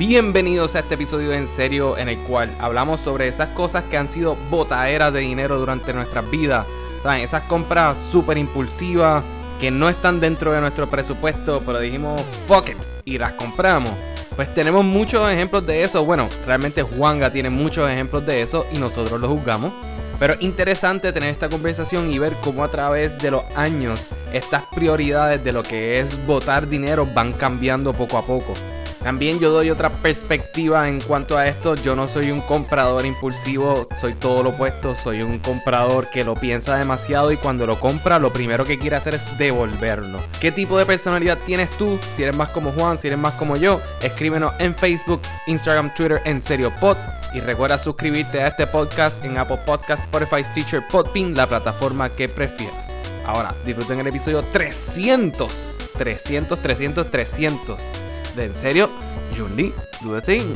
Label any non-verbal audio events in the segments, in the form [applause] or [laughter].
Bienvenidos a este episodio en serio en el cual hablamos sobre esas cosas que han sido botaderas de dinero durante nuestras vidas. ¿Saben? Esas compras súper impulsivas que no están dentro de nuestro presupuesto, pero dijimos fuck it y las compramos. Pues tenemos muchos ejemplos de eso. Bueno, realmente Juanga tiene muchos ejemplos de eso y nosotros lo juzgamos. Pero interesante tener esta conversación y ver cómo a través de los años estas prioridades de lo que es votar dinero van cambiando poco a poco. También yo doy otra perspectiva en cuanto a esto. Yo no soy un comprador impulsivo, soy todo lo opuesto. Soy un comprador que lo piensa demasiado y cuando lo compra lo primero que quiere hacer es devolverlo. ¿Qué tipo de personalidad tienes tú? Si eres más como Juan, si eres más como yo, escríbenos en Facebook, Instagram, Twitter, en serio pod. Y recuerda suscribirte a este podcast en Apple Podcasts, Spotify, Stitcher, Podbean, la plataforma que prefieras. Ahora, disfruten el episodio 300. 300, 300, 300 de en serio, Junli, do the thing.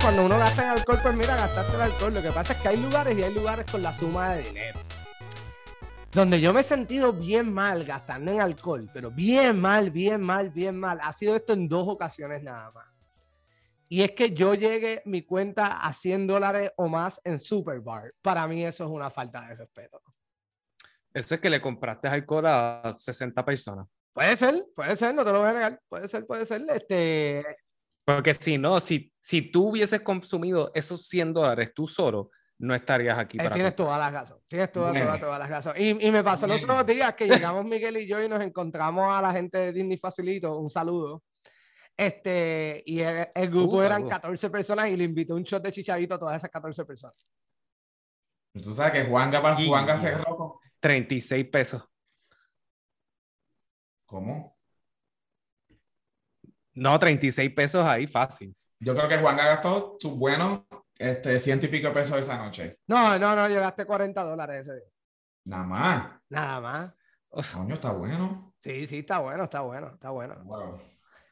Cuando uno gasta en alcohol, pues mira, gastaste el alcohol. Lo que pasa es que hay lugares y hay lugares con la suma de dinero. Donde yo me he sentido bien mal gastando en alcohol, pero bien mal, bien mal, bien mal. Ha sido esto en dos ocasiones nada más. Y es que yo llegue mi cuenta a 100 dólares o más en Superbar. Para mí eso es una falta de respeto. Eso es que le compraste alcohol a 60 personas. Puede ser, puede ser, no te lo voy a negar. Puede ser, puede ser. Este, Porque si no, si, si tú hubieses consumido esos 100 dólares tú solo, no estarías aquí. Eh, para tienes todas las razón. Tienes todas, Bueno. todas, todas las razón. Y, y me pasó los Bueno. otros días que llegamos Miguel y yo y nos encontramos a la gente de Disney Facilito. Un saludo. Este, y el, el grupo Uh, eran saludo. 14 personas y le invité un shot de chicharito a todas esas 14 personas. Tú sabes que Juanga, Sí. Juanga cerró con... 36 pesos. ¿Cómo? No, 36 pesos ahí, fácil. Yo creo que Juanga gastó sus buenos este, ciento y pico pesos esa noche. No, no, no, llegaste 40 dólares ese día. Nada más. Nada más. O sea, Coño, está bueno. Sí, sí, está bueno, está bueno, está bueno. Wow.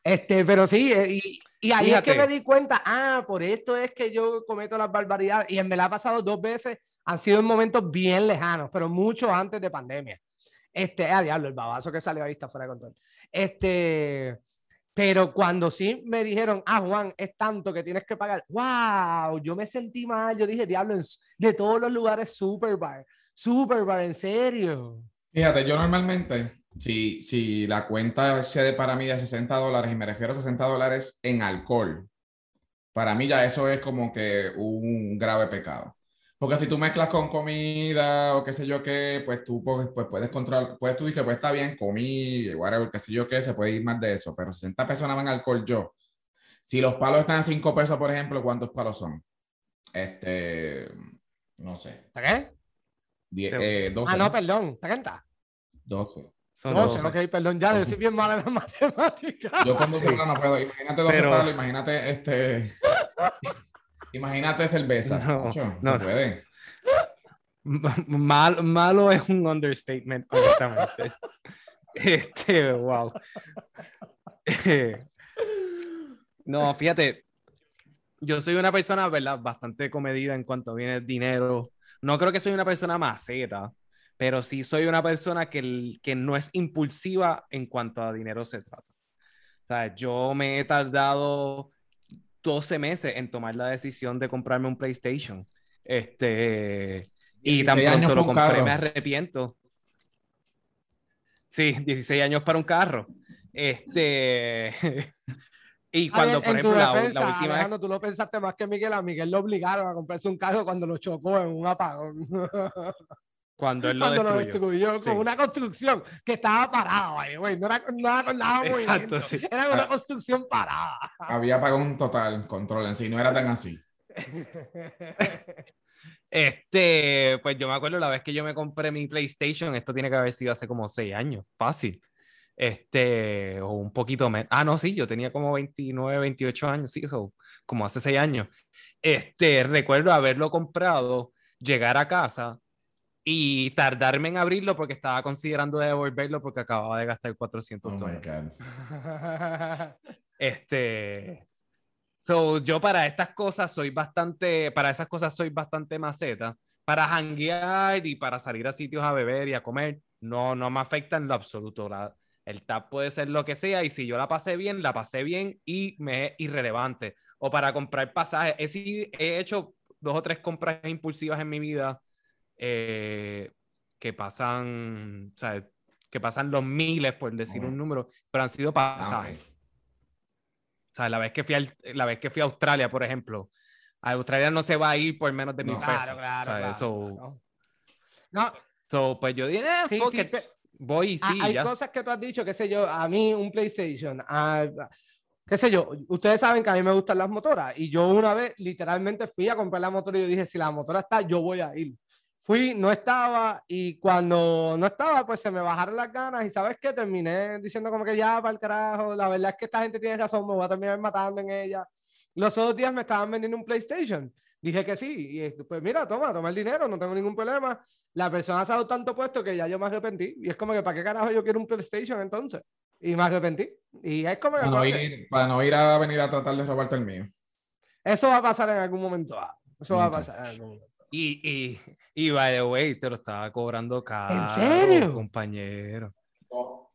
Este, pero sí, eh, y, y ahí es que me di cuenta, ah, por esto es que yo cometo las barbaridades. Y me la ha pasado dos veces, han sido en momentos bien lejanos, pero mucho antes de pandemia. Este, a diablo, el babazo que salió ahí está fuera de control. Este, pero cuando sí me dijeron, ah, Juan, es tanto que tienes que pagar, wow, yo me sentí mal. Yo dije, diablo, de todos los lugares, Superbar, Superbar, en serio. Fíjate, yo normalmente, si, si la cuenta sea de para mí de 60 dólares, y me refiero a 60 dólares en alcohol, para mí ya eso es como que un grave pecado. Porque si tú mezclas con comida o qué sé yo qué, pues tú pues, pues puedes controlar, pues tú dices, pues está bien, comí, whatever, qué sé yo qué, se puede ir más de eso, pero 60 personas van alcohol yo. Si los palos están a 5 pesos, por ejemplo, ¿cuántos palos son? Este, no sé, ¿Qué? die- eh, 12. Ah, ¿no? no, perdón, 30. 12. Son No, 12. ok, perdón, ya, yo soy bien mala en la [laughs] matemática. Yo 12 Sí. no puedo. Imagínate 12 Pero- palos, imagínate este. [laughs] imagínate cerveza. No, no, no. se puede. [laughs] Mal, malo es un understatement, honestamente. Este, wow. No, fíjate, yo soy una persona, ¿verdad? Bastante comedida en cuanto viene el dinero. No creo que soy una persona maceta, pero sí soy una persona que, que no es impulsiva en cuanto a dinero se trata. O sea, yo me he tardado 12 meses en tomar la decisión de comprarme un PlayStation. Este, y tan 16 años pronto lo compré, carro. me arrepiento. Sí, 16 años para un carro. Este. [laughs] y cuando, en- por ejemplo, la, defensa, la última vez. Alejandro, tú lo pensaste más que Miguel. A Miguel lo obligaron a comprarse un carro cuando lo chocó en un apagón. [laughs] Cuando él lo cuando lo destruyó. destruyó Sí. con una construcción que estaba parada, way, No era con nada con nada Exacto, movimiento. sí. Era una Ah. construcción parada. Había pagado un total control en sí, no era tan así. [laughs] Este, pues yo me acuerdo la vez que yo me compré mi PlayStation, esto tiene que haber sido hace como 6 años, fácil. Este, o un poquito menos. Ah, no, sí, yo tenía como 29, 28 años, sí, eso, como hace 6 años. Este, recuerdo haberlo comprado, llegar a casa y tardarme en abrirlo porque estaba considerando devolverlo porque acababa de gastar 400 Oh dólares. [laughs] Este, So, yo para estas cosas soy bastante, para esas cosas soy bastante maceta. Para hanguear y para salir a sitios a beber y a comer, no, no me afecta en lo absoluto. La, el tap puede ser lo que sea y si yo la pasé bien, la pasé bien y me es irrelevante. O para comprar pasajes, he, he hecho dos o tres compras impulsivas en mi vida eh, que pasan, o sea, que pasan los miles, por decir Ajá. un número, pero han sido Ah, pasajes. O sea, la vez que fui, al- la vez que fui a Australia, por ejemplo, a Australia no se va a ir por menos de mil No. pesos. Claro, claro, O sea, claro, so- claro. No, so, pues yo dije, eh, sí, sí, voy y sí, hay ya. cosas que tú has dicho, qué sé yo, a mí un PlayStation, ah, qué sé yo, ustedes saben que a mí me gustan las motoras y yo una vez literalmente fui a comprar la motora y yo dije, si la motora está, yo voy a ir. Fui, no estaba y cuando no estaba, pues se me bajaron las ganas y sabes qué, terminé diciendo como que ya, para el carajo, la verdad es que esta gente tiene razón, me voy a terminar matando en ella. Los otros días me estaban vendiendo un PlayStation. Dije que sí, y pues mira, toma, toma el dinero, no tengo ningún problema. La persona se ha dado tanto puesto que ya yo me arrepentí. Y es como que, ¿para qué carajo yo quiero un PlayStation entonces? Y me arrepentí. Y es como que, Para no, ir, para no ir a venir a tratar de robarte el mío. eso va a pasar en algún momento. dado. Eso va a pasar en algún momento. Y, y, y, by the way, te lo estaba cobrando caro. serio? Compañero.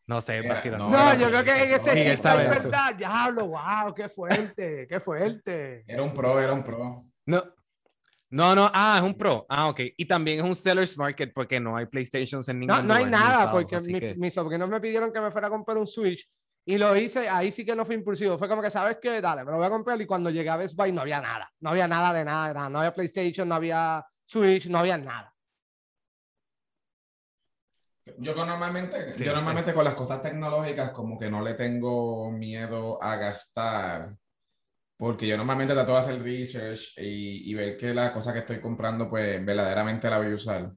No sé, vacilando. no, No, yo creo que en ese chiste es verdad. Diablo, wow, qué fuerte, qué fuerte. Era un pro, era un pro. No, no, no, ah, es un Pro. Ah, ok. Y también es un Seller's Market porque no hay PlayStations en ningún No, no hay nada, porque mi- que- mis sobrinos me pidieron que me fuera a comprar un Switch y lo hice, ahí sí que no fue impulsivo, fue como que, ¿sabes qué? Dale, me lo voy a comprar y cuando llegué a Best Buy no había nada, no había nada de nada, de nada, no había PlayStation, no había Switch, no había nada. Yo normalmente, Sí, yo normalmente con las cosas tecnológicas como que no le tengo miedo a gastar, porque yo normalmente trato de hacer research y, y ver que la cosa que estoy comprando pues verdaderamente la voy a usar.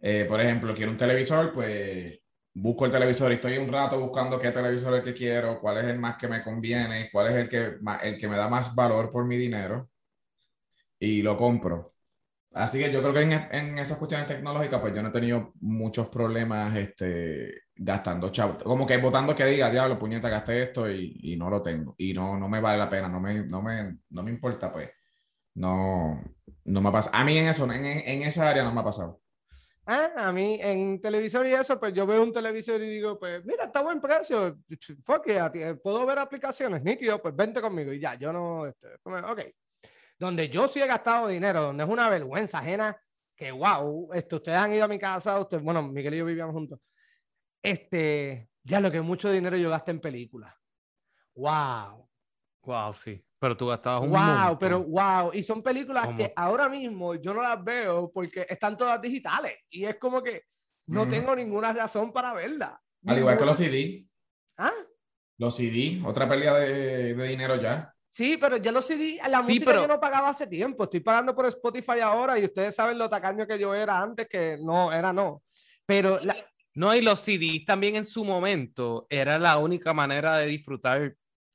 Eh, por ejemplo, quiero un televisor, pues busco el televisor y estoy un rato buscando qué televisor es el que quiero, cuál es el más que me conviene, cuál es el que, el que me da más valor por mi dinero y lo compro. Así que yo creo que en, en esas cuestiones tecnológicas, pues yo no he tenido muchos problemas este, gastando chavos. Como que votando que diga, diablo, puñeta, gasté esto y, y no lo tengo. Y no, no me vale la pena, no me, no me, no me importa, pues. No, no me pasa. A mí en eso, en, en esa área no me ha pasado. Ah, a mí en televisor y eso, pues yo veo un televisor y digo, pues mira, está buen precio, fuck it, eh, puedo ver aplicaciones, nítido, pues vente conmigo y ya, yo no, este, como, ok. Donde yo sí he gastado dinero, donde es una vergüenza ajena, que wow, esto, ustedes han ido a mi casa, usted, bueno, Miguel y yo vivíamos juntos, este, ya lo que mucho dinero yo gasté en películas. Wow. Wow, sí. Pero tú gastabas un Wow, montón. pero wow. Y son películas ¿Cómo? que ahora mismo yo no las veo porque están todas digitales. Y es como que no Ujú. tengo ninguna razón para verla. Al igual que los. CD. ¿Ah? Los CD, otra pérdida de, de dinero ya. Sí, pero ya los CD, la Sí, música pero- yo no pagaba hace tiempo. Estoy pagando por Spotify ahora y ustedes saben lo tacaño que yo era antes, que no, era no. Pero la- No, y los CDs también en su momento era la única manera de disfrutar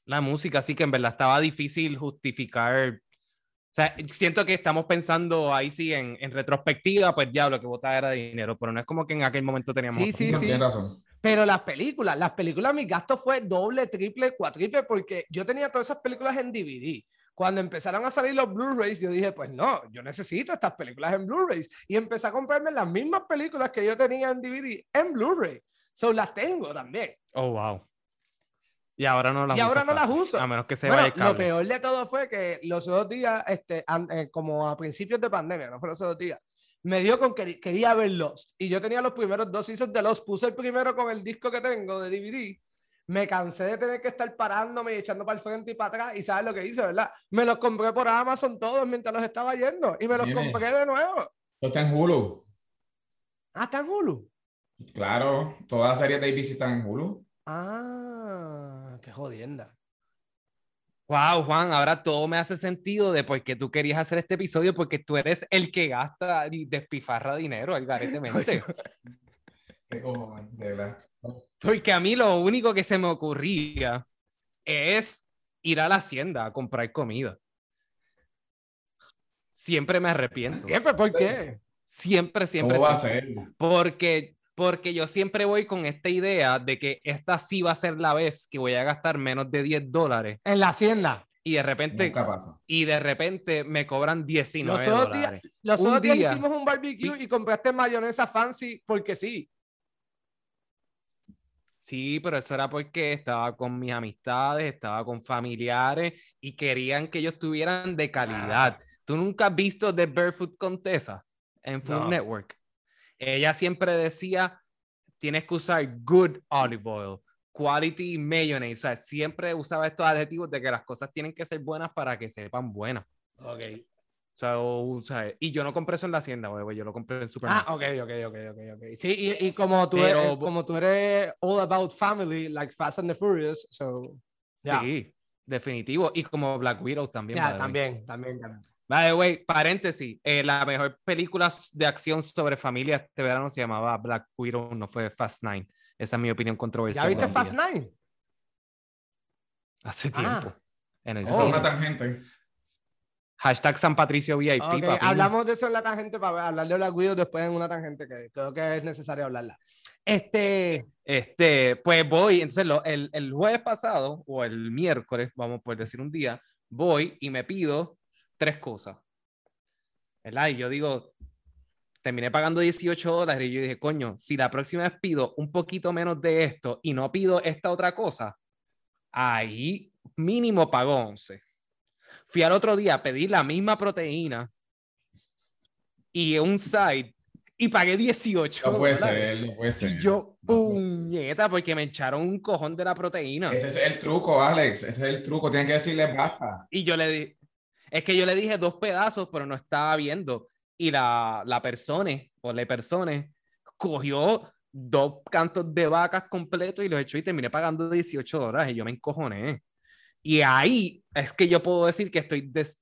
la música, así que en verdad estaba difícil justificar. O sea, siento que estamos pensando ahí sí en, en retrospectiva, pues diablo, que botar era dinero, pero no es como que en aquel momento teníamos. Sí, sí, sí. Tienes razón. Pero las películas, las películas, mi gasto fue doble, triple, cuatriple, porque yo tenía todas esas películas en DVD. Cuando empezaron a salir los Blu-rays, yo dije, pues no, yo necesito estas películas en Blu-rays. Y empecé a comprarme las mismas películas que yo tenía en DVD en Blu-ray. So las tengo también. Oh, wow. Y ahora no las Y ahora no las uso. A menos que se Bueno, vaya el lo cable. peor de todo fue que los otros días, este, an- eh, como a principios de pandemia, no fue los otros días, me dio con que quería ver Lost. Y yo tenía los primeros dos seasons de Lost. Puse el primero con el disco que tengo de DVD. Me cansé de tener que estar parándome y echando para el frente y para atrás. Y sabes lo que hice, ¿verdad? Me los compré por Amazon todos mientras los estaba yendo. Y me los Viene. compré de nuevo. Está en Hulu. Ah, está en Hulu. Claro, todas las series de ABC están en Hulu. Ah, qué jodienda. Wow, Juan, ahora todo me hace sentido de por qué tú querías hacer este episodio, porque tú eres el que gasta y despifarra dinero [laughs] verdad. Porque a mí lo único que se me ocurría es ir a la hacienda a comprar comida. Siempre me arrepiento. Siempre, ¿por qué? Siempre, siempre. ¿Cómo va a ser? Porque, porque yo siempre voy con esta idea de que esta sí va a ser la vez que voy a gastar menos de 10 dólares En la hacienda. y de repente Nunca pasa. y de repente me cobran 19 Los otros días, dólares. los Un otros días día- hicimos un barbecue y compraste mayonesa fancy porque sí. Sí, pero eso era porque estaba con mis amistades, estaba con familiares y querían que ellos estuvieran de calidad. ¿Tú nunca has visto The Barefoot Contessa en Food No. Network? Ella siempre decía, tienes que usar good olive oil, quality mayonnaise. O sea, siempre usaba estos adjetivos de que las cosas tienen que ser buenas para que sepan buenas. Ok. O sea, y yo no compré eso en la hacienda, güey, yo lo compré en Supermax. Ah, ok, ok, ok, ok, ok. Sí, y, y como, tú Pero- eres, como tú eres all about family, like Fast and the Furious, so... Ya, Sí, definitivo. Y como Black Widow también. way. también, también, también. By the way, paréntesis, eh, la mejor película de acción sobre familia este verano se llamaba Black Widow, no fue Fast Nine. Esa es mi opinión controversial. ¿Ya viste Fast día. Nine? Hace Ah. tiempo. En el cine. una tangente. Hashtag San Patricio VIP, Ok, papi. hablamos de eso en la tangente para hablar de Black Widow después en una tangente que creo que es necesario hablarla. Este, Este, pues voy, entonces lo- el, el jueves pasado, o el miércoles, vamos por decir un día, voy y me pido tres cosas. ¿Verdad? Y yo digo, terminé pagando 18 dólares y yo dije, coño, si la próxima vez pido un poquito menos de esto y no pido esta otra cosa, ahí mínimo pago 11. Fui al otro día a pedir la misma proteína y un side y pagué 18 No puede dólares. ser, no puede ser. Y yo, puñeta, porque me echaron un cojón de la proteína. Ese es el truco, Alex. Ese es el truco. Tienen que decirle basta. Y yo le di, es que yo le dije dos pedazos, pero no estaba viendo. Y la, la persona, o la persona, cogió dos cantos de vacas completos y los echó y terminé pagando 18 dólares y yo me encojoné. Y ahí es que yo puedo decir que estoy, des-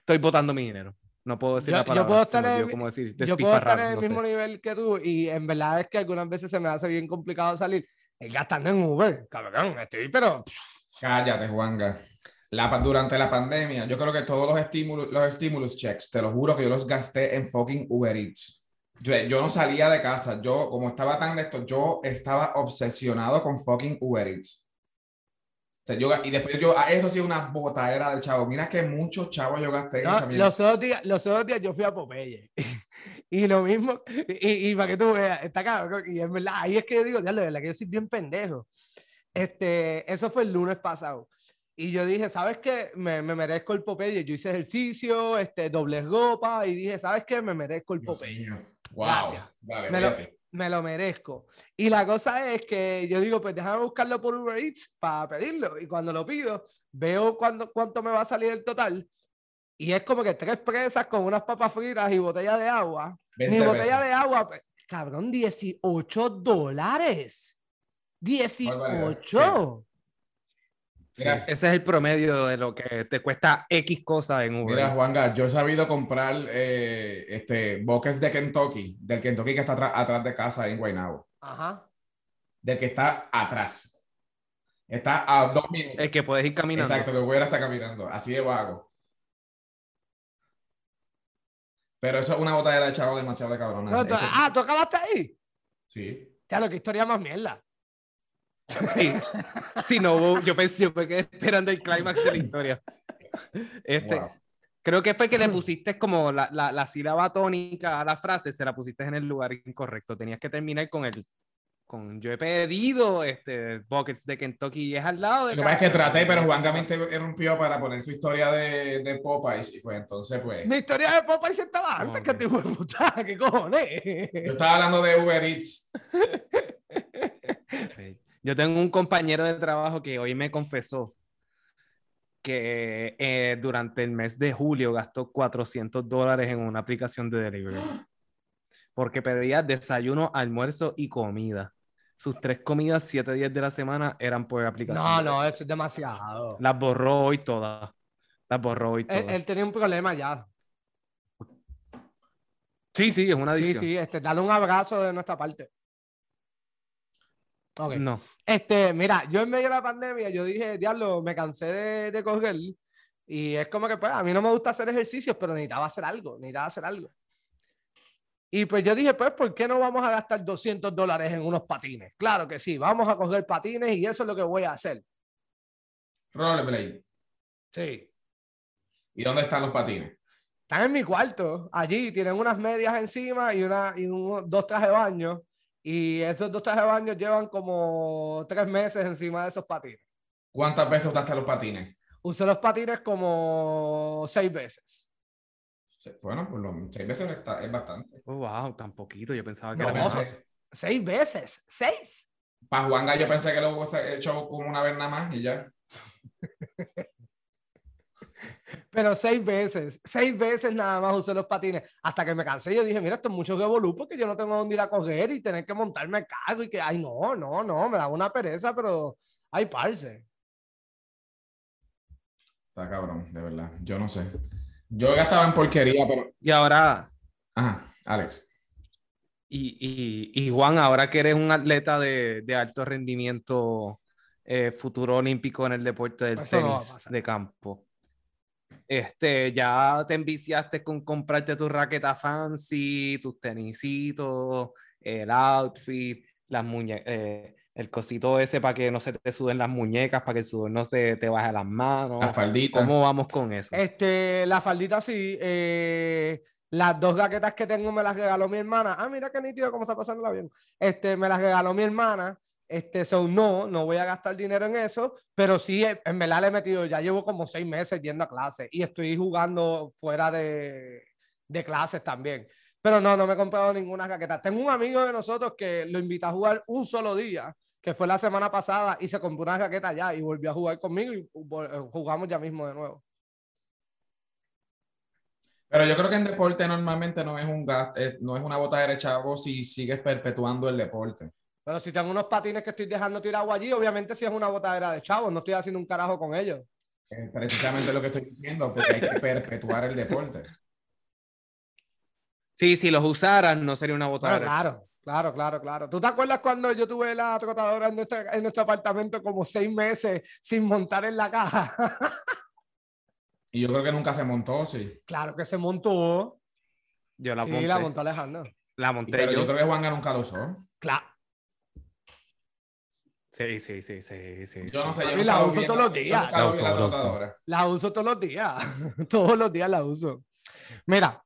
estoy botando mi dinero. No puedo decir Yo- la yo palabra. puedo se me estar en- cómo decir, yo puedo estar en el no sé. mismo nivel que tú y en verdad es que algunas veces se me hace bien complicado salir gastando en Uber. Cabrón, estoy, pero... Cállate, Juanga. La, durante la pandemia, yo creo que todos los estímulos, los stimulus checks, te lo juro que yo los gasté en fucking Uber Eats. Yo, yo no salía de casa. Yo, como estaba tan de esto, yo estaba obsesionado con fucking Uber Eats. O sea, yo, y después yo, ah, eso sí, una botadera de chavo. Mira que muchos chavos yo gasté en No, esa los, otros días, los otros días yo fui a Popeye. [laughs] y lo mismo, y, y para que tú veas, está cabrón. Y es verdad, ahí es que yo digo, ya, de verdad que yo soy bien pendejo. Este, eso fue el lunes pasado. Y yo dije, ¿sabes qué? Me, me merezco el Popeye. Yo hice ejercicio, este, doble gopa, y dije, ¿sabes qué? Me merezco el Popeye. Wow. Gracias. Vale, Me lo- me lo merezco. Y la cosa es que yo digo, pues déjame buscarlo por Uber Eats para pedirlo. Y cuando lo pido, veo cuándo, cuánto me va a salir el total. Y es como que tres presas con unas papas fritas y botella de agua. 20 Ni botella pesos. de agua. Cabrón, 18 dólares. 18. Mira, Ese es el promedio de lo que te cuesta X cosas en Uber. Mira. Juanga, yo he sabido comprar eh, este, buckets de Kentucky, del Kentucky que está atrás, atrás de casa en Guaynabo, Ajá. del que está atrás. Está a dos minutos. El que puedes ir caminando. Exacto, que a estar caminando, así de vago. Pero eso es una botadera de chavo demasiado de cabrona. No, tú- ah, ¿tú acabaste ahí? sí. Ya, lo que historia más mierda. Sí. Sí, no, yo pensé, yo me quedé esperando el clímax de la historia. Este, Wow. Creo que fue que le pusiste como la, la, la sílaba tónica a la frase, se la pusiste en el lugar incorrecto. Tenías que terminar con el. Con yo he pedido este, buckets de Kentucky y es al lado de. Lo que pasa es que traté, pero Juanga me interrumpió para poner su historia de, de Popeyes y pues entonces pues... Mi historia de Popeye se estaba antes que de puta. ¿Qué cojones? Yo estaba hablando de Uber Eats. [laughs] Sí. Yo tengo un compañero de trabajo que hoy me confesó que eh, durante el mes de julio gastó 400 dólares en una aplicación de delivery. Porque pedía desayuno, almuerzo y comida. Sus tres comidas, siete días de la semana, eran por aplicación. No, no, eso es demasiado. Las borró hoy todas. Las borró hoy todas. Él, él tenía un problema ya. Sí, sí, es una Sí, adicción. sí, este, dale un abrazo de nuestra parte. Ok. No. Este, mira, yo en medio de la pandemia, yo dije, diablo, me cansé de, de correr. Y es como que, pues, a mí no me gusta hacer ejercicios, pero necesitaba hacer algo, necesitaba hacer algo. Y pues yo dije, pues, ¿por qué no vamos a gastar 200 dólares en unos patines? Claro que sí, vamos a coger patines y eso es lo que voy a hacer. Rollerblade. Sí. ¿Y dónde están los patines? Están en mi cuarto. Allí tienen unas medias encima y, una, y un- dos trajes de baño. Y esos dos trajes de baño llevan como tres meses encima de esos patines. ¿Cuántas veces usaste los patines? Usé los patines como seis veces. Bueno, lo seis veces está- es bastante. Oh, wow, tan poquito. Yo pensaba que No, era más. se- seis veces. Seis. Para Juanga yo pensé que lo he hecho como una vez nada más y ya. [laughs] Pero seis veces. Seis veces nada más usé los patines. Hasta que me cansé. Yo dije, mira, esto es mucho revolú porque yo no tengo dónde ir a coger y tener que montarme el carro y que, ay, no, no, no, me da una pereza, pero ay, parce. Está cabrón, de verdad. Yo no sé. Yo he gastado en porquería, pero. Y ahora, Ajá, Alex. y, y, y Juan, ahora que eres un atleta de, de alto rendimiento, eh, futuro olímpico en el deporte del Eso tenis de campo, este, ya te enviciaste con comprarte tu raqueta fancy, tus tenisitos, el outfit, las muñe eh, el cosito ese para que no se te suden las muñecas, para que el sudor no se te baje las manos. La faldita. ¿Cómo vamos con eso? Este, la faldita sí. eh, las dos raquetas que tengo me las regaló mi hermana. Ah, mira qué nítido cómo está pasando el avión. Este, me las regaló mi hermana. Este, son no, no voy a gastar dinero en eso, pero sí, eh, en verdad le he metido, ya llevo como seis meses yendo a clases y estoy jugando fuera de, de clases también. Pero no, no me he comprado ninguna raqueta. Tengo un amigo de nosotros que lo invita a jugar un solo día, que fue la semana pasada, y se compró una raqueta ya y volvió a jugar conmigo y eh, jugamos ya mismo de nuevo. Pero yo creo que en deporte normalmente no es un gas- eh, no es una botadera de chavo si sigues perpetuando el deporte. Pero si tengo unos patines que estoy dejando tirado allí, obviamente si es una botadera de chavos, no estoy haciendo un carajo con ellos. Es precisamente lo que estoy diciendo, porque hay que [laughs] perpetuar el deporte. Sí, si los usaras, no sería una Bueno, botadera. claro, claro, claro, claro. ¿Tú te acuerdas cuando yo tuve la trotadora en, nuestra- en nuestro apartamento como seis meses sin montar en la caja? [laughs] Y yo creo que nunca se montó, sí. claro que se montó. Yo la sí, monté. la montó Alejandro. La monté Pero yo. yo creo que Juanga nunca lo usó. Claro. Sí, sí, sí, sí, sí. Yo no sé, yo la uso todos los días. la uso, la uso. trotadora. La uso todos los días. todos los días la uso. Mira,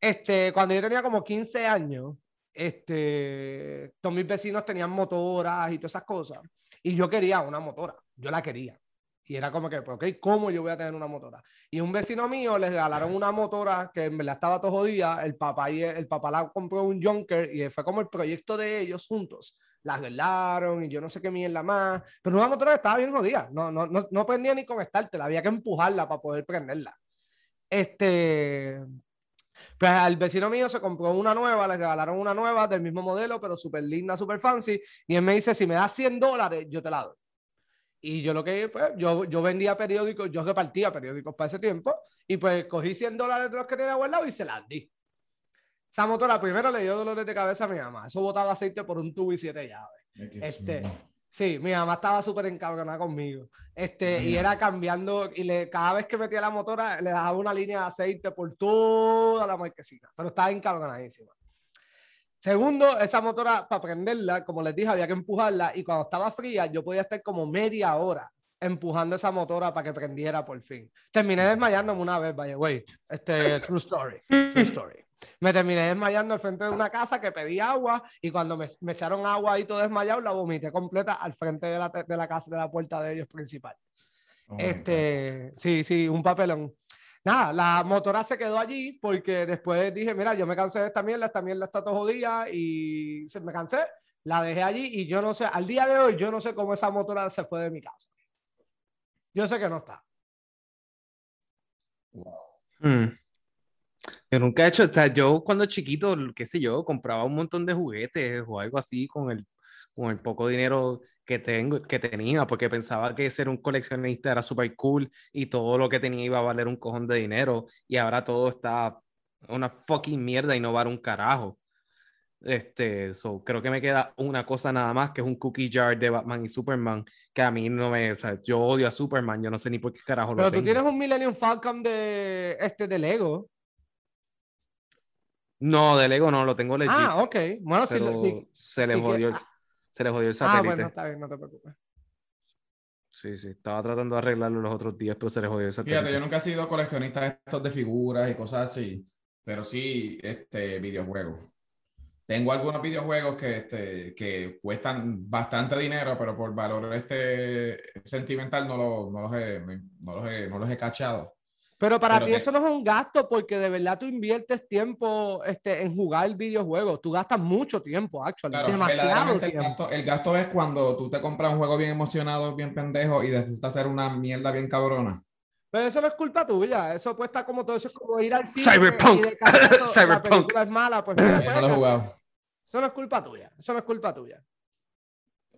este, cuando yo tenía como 15 años, este, todos mis vecinos tenían motoras y todas esas cosas. Y yo quería una motora. Yo la quería. Y era como que, pues, ok, ¿cómo yo voy a tener una motora? Y un vecino mío les regalaron una motora que en verdad estaba todo jodida. El papá, y el, papá la compró un Junker y fue como el proyecto de ellos juntos. La arreglaron y yo no sé qué mierda más. Pero una motora estaba bien jodida. No, no, no, no prendía ni con estártela. Había que empujarla para poder prenderla. Este. Pues al vecino mío se compró una nueva, le regalaron una nueva del mismo modelo, pero súper linda, súper fancy. Y él me dice: Si me das 100 dólares, yo te la doy. Y yo lo que, pues, yo, yo vendía periódicos, yo repartía periódicos para ese tiempo. Y pues cogí 100 dólares de los que tenía guardado y se las di. Esa motora primero le dio dolores de cabeza a mi mamá. Eso botaba aceite por un tubo y siete llaves. Este. Sí, mi mamá estaba súper encabronada conmigo. Este, y era cambiando, y le, cada vez que metía la motora, le dejaba una línea de aceite por toda la marquesina, pero estaba encabronadísima. Segundo, esa motora, para prenderla, como les dije, había que empujarla, y cuando estaba fría, yo podía estar como media hora empujando esa motora para que prendiera por fin. Terminé desmayándome una vez, vaya, güey. Este, true story, true story. Me terminé desmayando al frente de una casa que pedí agua y cuando me, me echaron agua ahí todo desmayado, la vomité completa al frente de la, de la casa, de la puerta de ellos principal. Oh Este, sí, sí, un papelón. Nada, la motora se quedó allí porque después dije, mira, yo me cansé de esta mierda, esta mierda está todo jodida y se me cansé, la dejé allí y yo no sé, al día de hoy yo no sé cómo esa motora se fue de mi casa. Yo sé que no está. Mm. Yo nunca he hecho, o sea, yo cuando chiquito, qué sé yo, compraba un montón de juguetes o algo así con el, con el poco dinero que tengo, que tenía, porque pensaba que ser un coleccionista era súper cool y todo lo que tenía iba a valer un cojón de dinero y ahora todo está una fucking mierda y no vale un carajo. Este, so, creo que me queda una cosa nada más, que es un cookie jar de Batman y Superman, que a mí no me, o sea, yo odio a Superman, yo no sé ni por qué carajo lo Pero tú tengo. tienes un Millennium Falcon de este de Lego. No, de Lego no, lo tengo legit. Ah, ok. Bueno, sí, sí. se le sí que- jodió el, ah. se le jodió el Ah, satélite. bueno, está bien, no te preocupes. Sí, sí. Estaba tratando de arreglarlo los otros días, pero se le jodió ese Fíjate, yo nunca he sido coleccionista de estos de figuras y cosas así, pero sí este, videojuegos. Tengo algunos videojuegos que, este, que cuestan bastante dinero, pero por valor este, sentimental no, lo- no, los he, no, los he, no los he cachado. Pero para Pero ti eso no es un gasto porque de verdad tú inviertes tiempo este, en jugar videojuegos. Tú gastas mucho tiempo, actually. Claro, demasiado el tiempo. gasto, el gasto es cuando tú te compras un juego bien emocionado, bien pendejo y después te hacer una mierda bien cabrona. Pero eso no es culpa tuya. Eso puede estar como todo eso, es como ir al cine. Cyberpunk. y de La [laughs] Cyberpunk. es mala, pues Yo no lo he pues, jugado. Eso no es culpa tuya. Eso no es culpa tuya.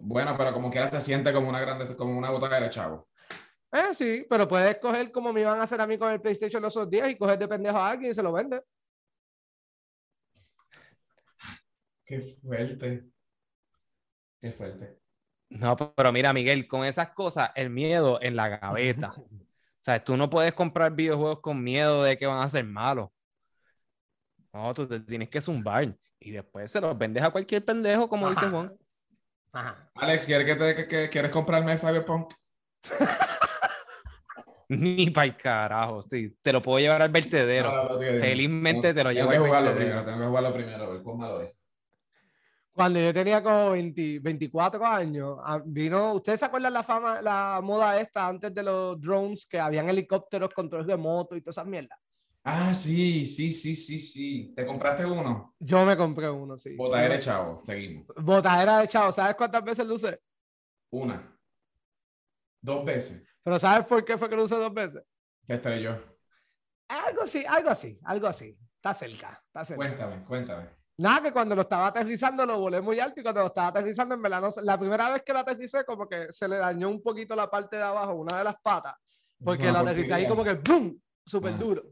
Bueno, pero como quiera se siente como una grande, como una botadera, chavo. Eh, sí, pero puedes coger como me iban a hacer a mí con el PlayStation los otros días y coger de pendejo a alguien y se lo vende. Qué fuerte. Qué fuerte. No, pero mira, Miguel, con esas cosas, el miedo en la gaveta. [laughs] O sea, tú no puedes comprar videojuegos con miedo de que van a ser malos. No, tú te tienes que zumbar y después se los vendes a cualquier pendejo, como dice. Juan. Ajá. Alex, ¿quieres, que te- que- que- ¿quieres comprarme Cyberpunk? [laughs] Ni [laughs] para el carajo, sí. Te lo puedo llevar al vertedero. No, no, no, tío, Felizmente te lo tengo llevo que al jugarlo vertedero. primero, tengo que jugarlo primero, a ver cómo malo es. Cuando yo tenía como 20 24 años, ah, vino, ¿ustedes se acuerdan la fama, la moda esta antes de los drones que habían helicópteros, control remoto y todas esas mierdas? Ah, sí, sí, sí, sí, sí. ¿Te compraste uno? Yo me compré uno, sí. Botadera de chavo, seguimos. Botadera de chavo, ¿sabes cuántas veces lo usé? Una. Dos veces. Pero ¿sabes por qué fue que lo usé dos veces? ¿Qué estrelló? Algo así, algo así, algo así. Está cerca, está cerca. Cuéntame, cuéntame. Nada, que cuando lo estaba aterrizando lo volé muy alto y cuando lo estaba aterrizando en verdad no la primera vez que lo aterricé como que se le dañó un poquito la parte de abajo, una de las patas, porque lo aterricé ahí como que ¡boom! Súper Ah. duro.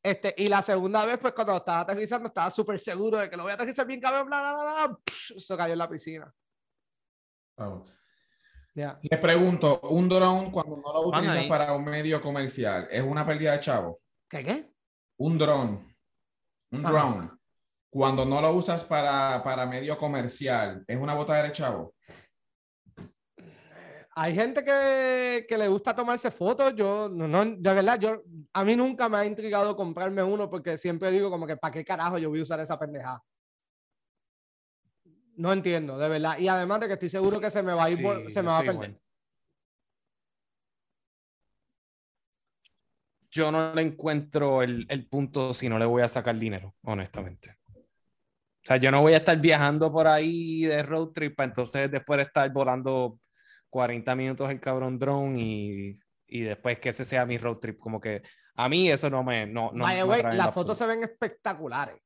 Este, y la segunda vez, pues cuando lo estaba aterrizando, estaba súper seguro de que lo voy a aterrizar bien cabrón, bla, bla, bla, bla, psh, se cayó en la piscina. Oh. Ya. Les pregunto, un drone cuando no lo utilizas ahí. para un medio comercial, ¿es una pérdida de chavo? ¿Qué qué? Un drone. Un Ajá. drone. Cuando no lo usas para, para medio comercial, ¿es una botadera de chavo? Hay gente que, que le gusta tomarse fotos. Yo, no, no, de verdad, yo, a mí nunca me ha intrigado comprarme uno porque siempre digo como que, ¿para qué carajo yo voy a usar esa pendejada? No entiendo, de verdad. Y además de que estoy seguro que se me va a ir, Sí, por- se me va a perder. igual. Yo no le encuentro el, el punto si no le voy a sacar dinero, honestamente. O sea, yo no voy a estar viajando por ahí de road trip para entonces después de estar volando 40 minutos el cabrón drone y, y después que ese sea mi road trip. Como que a mí eso no me. No, no By me way, las fotos se ven espectaculares.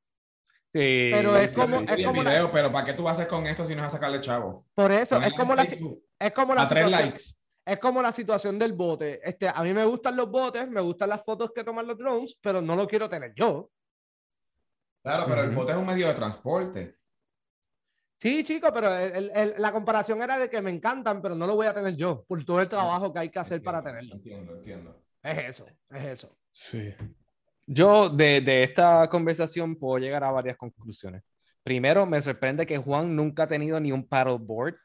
Sí, pero es sí, como- sí, es Sí, el como la- video, pero ¿para qué tú vas a hacer con esto si no vas a sacarle chavo? Por eso, es como, la, es como la a tres situación- likes. es como la situación del bote. Este, a mí me gustan los botes, me gustan las fotos que toman los drones, pero no lo quiero tener yo. Claro, pero el bote es un medio de transporte. Sí, chico, pero el- el- el- la comparación era de que me encantan, pero no lo voy a tener yo, por todo el trabajo que hay que hacer para tenerlo. Entiendo, entiendo. Es eso, es eso. Sí. Yo de, de esta conversación puedo llegar a varias conclusiones. Primero, me sorprende que Juan nunca ha tenido ni un paddleboard,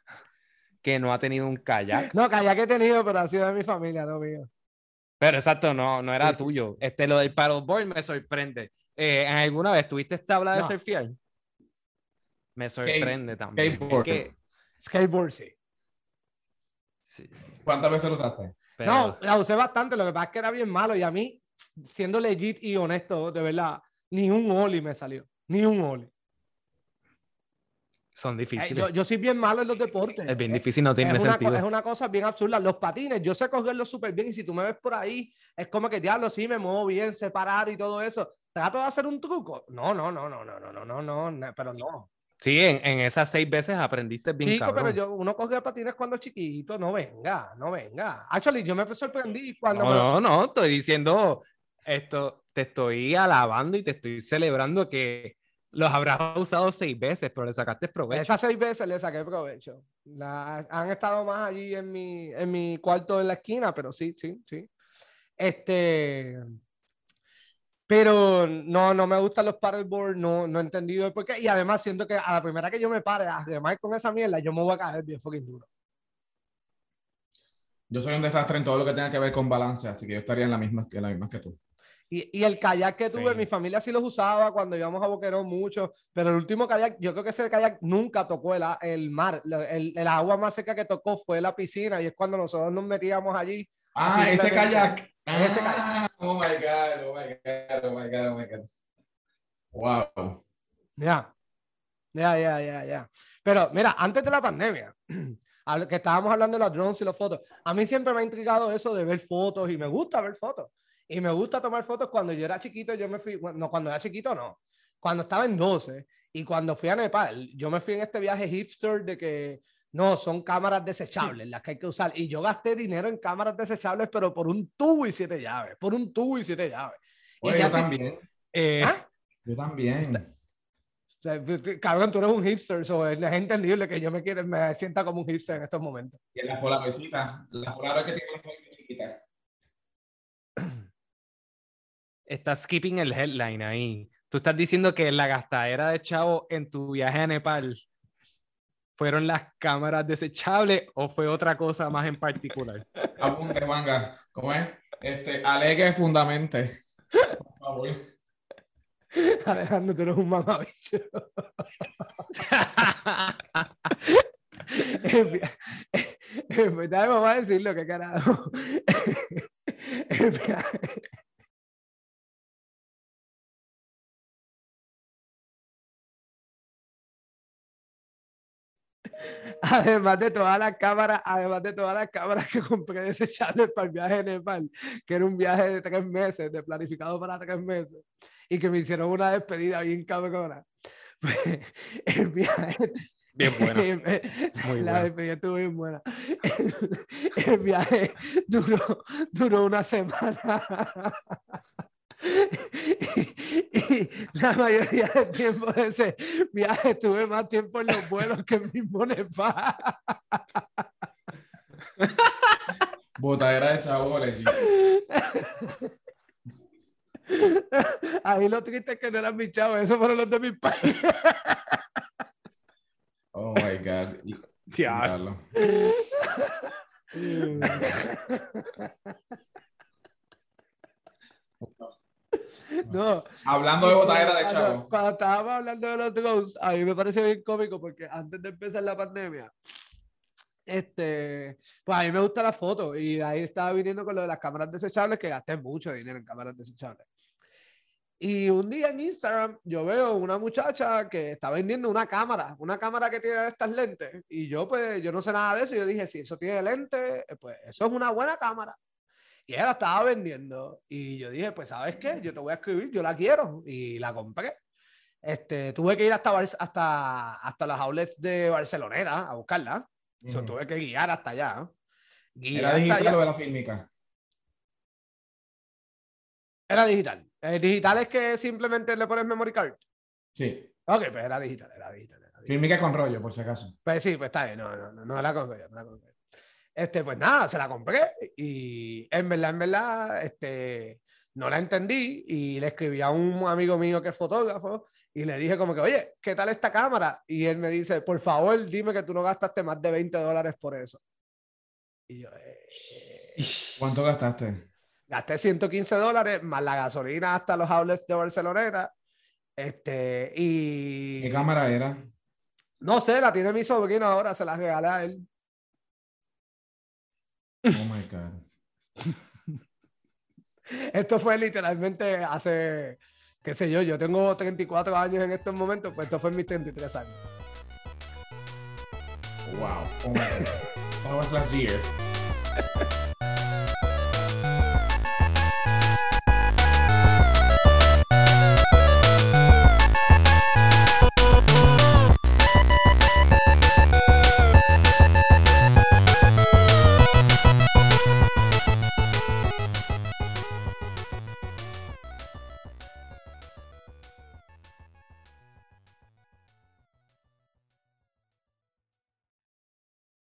que no ha tenido un kayak. No, que he tenido, pero ha sido de mi familia, no mío. Pero exacto, no, no era Sí, sí. tuyo. Este, lo del paddleboard me sorprende. Eh, ¿en ¿Alguna vez tuviste tabla de No. surfear? Me sorprende también. Es skateboard. que- Skateboard, sí. sí, ¿Cuántas veces lo usaste? pero- No, la usé bastante, lo que pasa es que era bien malo y a mí, siendo legit y honesto, de verdad, ni un ollie me salió, ni un ollie. son Eh, difíciles. yo, yo soy bien malo en los deportes. es bien difícil, no tiene es una, sentido. es una cosa bien absurda. Los patines, yo sé cogerlos súper bien y si tú me ves por ahí, es como que diablo, sí, me muevo bien, separar y todo eso. Trato de hacer un truco. No, no, no, no, no, no, no, no, no, pero no. Sí, en, en esas seis veces aprendiste bien Chico, cabrón. pero yo, uno coge patines cuando es chiquito, no venga, no venga. Actually, yo me sorprendí cuando... me- No, no, no, estoy diciendo esto, te estoy alabando y te estoy celebrando que los habrás usado seis veces, pero le sacaste provecho. Esas seis veces le saqué provecho. La- han estado más allí en mi, en mi cuarto en la esquina, pero sí, sí, sí. Este. Pero no, no me gustan los paddleboard, no, no he entendido el por qué. Y además siento que a la primera que yo me pare a remar con esa mierda, yo me voy a caer bien fucking duro. Yo soy un desastre en todo lo que tenga que ver con balance, así que yo estaría en la misma, en la misma que tú. Y, y el kayak que tuve, Sí. mi familia sí los usaba cuando íbamos a Boquerón mucho, pero el último kayak, yo creo que ese kayak nunca tocó el, el mar. El, el agua más seca que tocó fue la piscina y es cuando nosotros nos metíamos allí. Ah, ese kayak. Ese Ah, oh my God, oh my God, oh my God, oh my God. Wow. Ya, ya, ya, ya, ya. Pero mira, antes de la pandemia, [clears throat] que estábamos hablando de los drones y las fotos, a mí siempre me ha intrigado eso de ver fotos y me gusta ver fotos. Y me gusta tomar fotos cuando yo era chiquito, yo me fui, no, cuando era chiquito no, cuando estaba en 12 y cuando fui a Nepal, yo me fui en este viaje hipster de que no, son cámaras desechables las que hay que usar. Y yo gasté dinero en cámaras desechables, pero por un tubo y siete llaves, por un tubo y siete llaves. Y Oye, ya yo también. Eh, ¿Ah? Yo también. O sea, tú- tú- cabrón, tú eres un hipster, so es entendible que yo me, quiera, me sienta como un hipster en estos momentos. Y en las polaroidcitas, las polaroid que tienen las fotos chiquitas. Estás skipping el headline ahí. Tú estás diciendo que la gastadera de chavo en tu viaje a Nepal fueron las cámaras desechables o fue otra cosa más en particular. [laughs] Apunte, manga. ¿Cómo es? Este, alegue fundamente. Por favor. [laughs] Alejandro, tú eres un mamabicho. Via- Dale, vamos a decirlo, qué carajo. [laughs] El viaje- [laughs] Además de todas las cámaras, además de todas las cámaras que compré desechables para el viaje a Nepal, que era un viaje de tres meses, de planificado para tres meses, y que me hicieron una despedida bien cabrona. [laughs] Pues, el viaje, Bien bueno. [laughs] Muy la bueno. despedida estuvo bien buena. El, el viaje duró, duró una semana. Y, [laughs] y la mayoría del tiempo de ese viaje estuve más tiempo en los vuelos que en mismo Nepal. [laughs] Botadera de chavo, legit. Ahí lo triste es que no eran mis chavos, esos fueron los de mi país. [laughs] Oh my God. Diablo. [laughs] No, Hablando de botadera de cuando- chavo. Cuando estábamos hablando de los drones, a mí me parece bien cómico porque antes de empezar la pandemia, este, pues a mí me gustan las fotos y ahí estaba viniendo con lo de las cámaras desechables que gasté mucho dinero en cámaras desechables. Y un día en Instagram yo veo una muchacha que está vendiendo una cámara, una cámara que tiene estas lentes. Y yo pues, yo no sé nada de eso. y Yo dije, si eso tiene lentes, eh, pues eso es una buena cámara. Y ella la estaba vendiendo. Y yo dije, pues, ¿sabes qué? Yo te voy a escribir, yo la quiero. Y la compré. Este, tuve que ir hasta, hasta, hasta las outlets de Barceloneta a buscarla. So, Ujú. tuve que guiar hasta allá. ¿Era digital allá. o de la fílmica? Era digital. Eh, digital es que simplemente le pones memory card. Sí. Ok, pues era digital, era digital. Era digital. Fílmica con rollo, por si acaso. Pues sí, pues está bien. No, no, no, no la compré, no la compré. Este, pues nada, se la compré y en verdad, en verdad, este, no la entendí y le escribí a un amigo mío que es fotógrafo y le dije como que, oye, ¿qué tal esta cámara? Y él me dice, por favor, dime que tú no gastaste más de 20 dólares por eso. Y yo, eh, ¿Cuánto gastaste? gasté 115 dólares más la gasolina hasta los outlets de Barceloneta. Este, y ¿Qué cámara era? no sé, la tiene mi sobrino ahora, se la regalé a él. Oh my God. [laughs] Esto fue literalmente hace, qué sé yo, yo tengo 34 años en estos momentos, pues esto fue en mis 33 años. Wow. Oh my God. That was last year. [laughs]